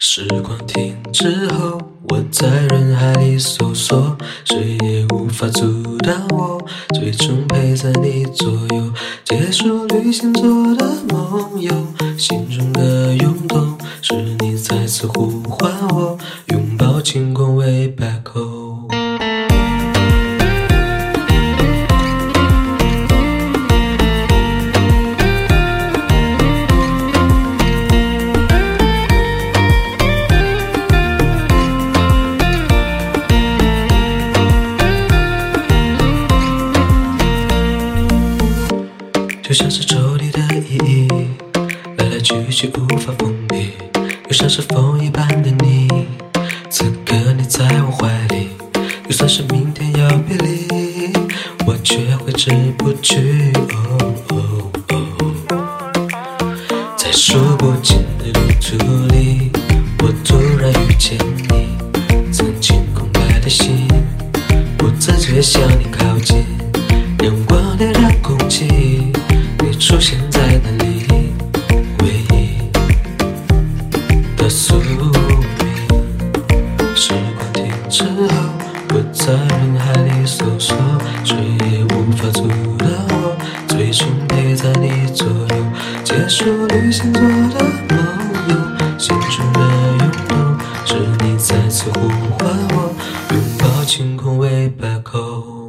时光停止后，我在人海里搜索，谁也无法阻挡我，最终陪在你左右，结束旅行做的梦游，就像是抽屉的意义，来来去去无法封闭，又像是风一般的你，此刻你在我怀里，就算是明天要别离，我却挥之不去。哦哦哦，在数不尽的路途里，我突然遇见你，曾经空白的心，不自觉向宿命。时光停止后，我在人海里搜索，谁也无法阻挡我，最终陪在你左右，结束旅行做的梦游，心中的涌动，是你再次呼唤我，拥抱晴空为 back home。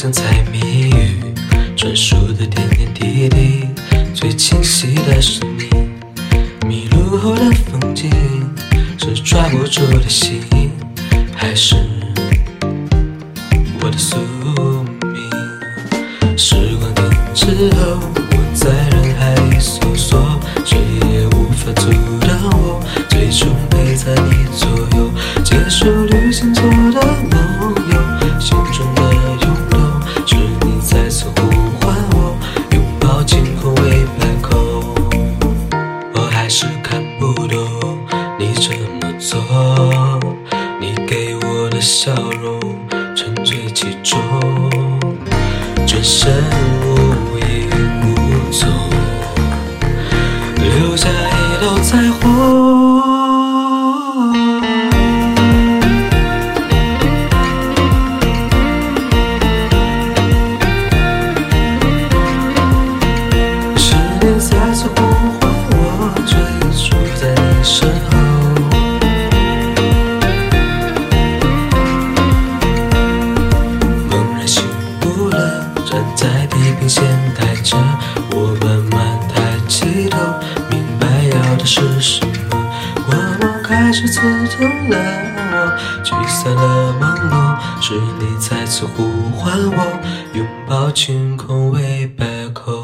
像猜谜语，专属的点点滴滴，最清晰的是你。迷路后的风景，是抓不住的心，还是我的宿命？时光停止后，我在人海里搜索，谁也无法阻挡我，最终陪在你左右，结束你给我的笑容沉醉其中，转身在地平线待着，我慢慢抬起头，明白要的是什么。光芒开始刺痛了我，驱散了朦胧，是你再次呼唤我，拥抱晴空为 back home。